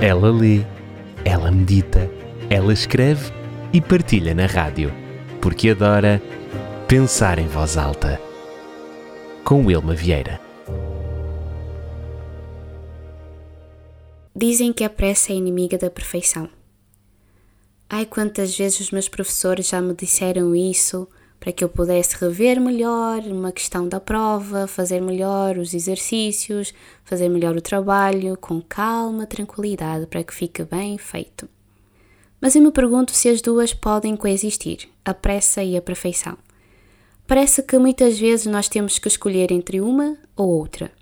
Ela lê, ela medita, ela escreve e partilha na rádio, porque adora pensar em voz alta. Com Wilma Vieira. Dizem que a pressa é inimiga da perfeição. Ai, quantas vezes os meus professores já me disseram isso para que eu pudesse rever melhor uma questão da prova, fazer melhor os exercícios, fazer melhor o trabalho, com calma, tranquilidade, para que fique bem feito. Mas eu me pergunto se as duas podem coexistir, a pressa e a perfeição. Parece que muitas vezes nós temos que escolher entre uma ou outra.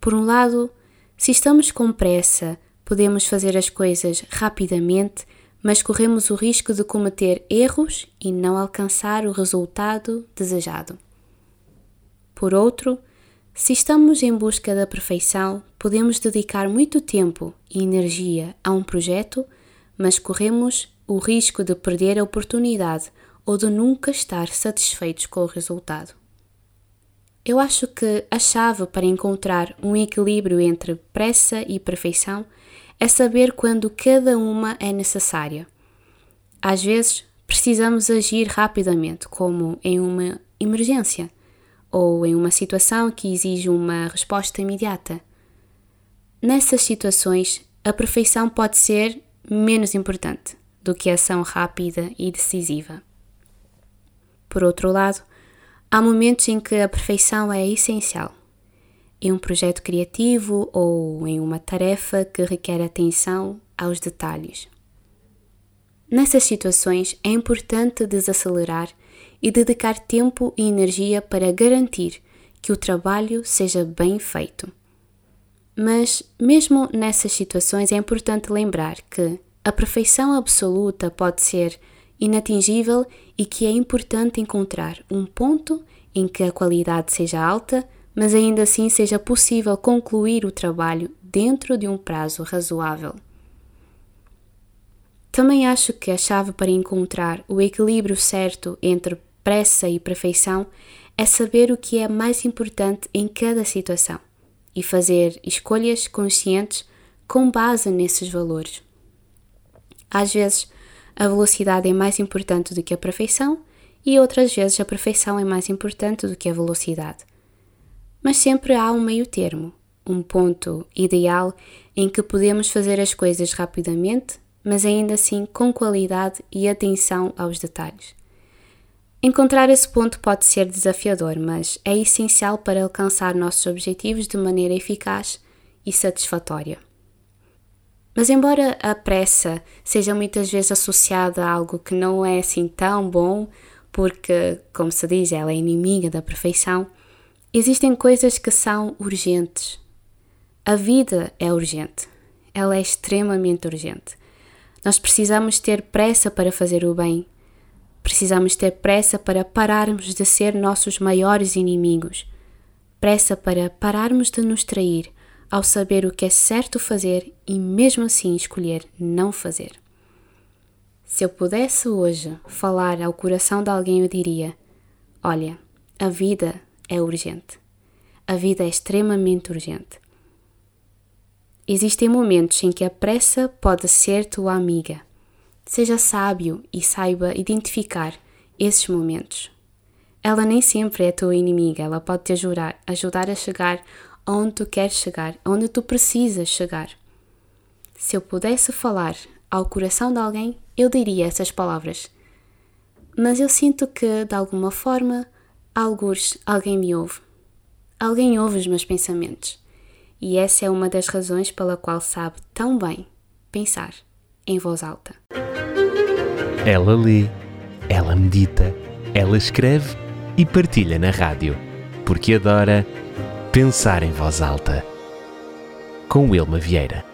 Por um lado, se estamos com pressa, podemos fazer as coisas rapidamente mas corremos o risco de cometer erros e não alcançar o resultado desejado. Por outro, se estamos em busca da perfeição, podemos dedicar muito tempo e energia a um projeto, mas corremos o risco de perder a oportunidade ou de nunca estar satisfeitos com o resultado. Eu acho que a chave para encontrar um equilíbrio entre pressa e perfeição é saber quando cada uma é necessária. Às vezes, precisamos agir rapidamente, como em uma emergência ou em uma situação que exige uma resposta imediata. Nessas situações, a perfeição pode ser menos importante do que a ação rápida e decisiva. Por outro lado, há momentos em que a perfeição é essencial em um projeto criativo ou em uma tarefa que requer atenção aos detalhes. Nessas situações é importante desacelerar e dedicar tempo e energia para garantir que o trabalho seja bem feito. Mas, mesmo nessas situações, é importante lembrar que a perfeição absoluta pode ser inatingível e que é importante encontrar um ponto em que a qualidade seja alta mas ainda assim seja possível concluir o trabalho dentro de um prazo razoável. Também acho que a chave para encontrar o equilíbrio certo entre pressa e perfeição é saber o que é mais importante em cada situação e fazer escolhas conscientes com base nesses valores. Às vezes, a velocidade é mais importante do que a perfeição e outras vezes a perfeição é mais importante do que a velocidade mas sempre há um meio termo, um ponto ideal em que podemos fazer as coisas rapidamente, mas ainda assim com qualidade e atenção aos detalhes. Encontrar esse ponto pode ser desafiador, mas é essencial para alcançar nossos objetivos de maneira eficaz e satisfatória. Mas, embora a pressa seja muitas vezes associada a algo que não é assim tão bom, porque, como se diz, ela é inimiga da perfeição, Existem coisas que são urgentes. A vida é urgente. Ela é extremamente urgente. Nós precisamos ter pressa para fazer o bem. Precisamos ter pressa para pararmos de ser nossos maiores inimigos. Pressa para pararmos de nos trair ao saber o que é certo fazer e mesmo assim escolher não fazer. Se eu pudesse hoje falar ao coração de alguém, eu diria: Olha, a vida é urgente. A vida é extremamente urgente. Existem momentos em que a pressa pode ser tua amiga. Seja sábio e saiba identificar esses momentos. Ela nem sempre é tua inimiga, ela pode te ajudar, ajudar a chegar onde tu queres chegar, onde tu precisas chegar. Se eu pudesse falar ao coração de alguém, eu diria essas palavras. Mas eu sinto que, de alguma forma, Algures, alguém me ouve. Alguém ouve os meus pensamentos. E essa é uma das razões pela qual sabe tão bem pensar em voz alta. Ela lê, ela medita, ela escreve e partilha na rádio, porque adora pensar em voz alta. Com Wilma Vieira.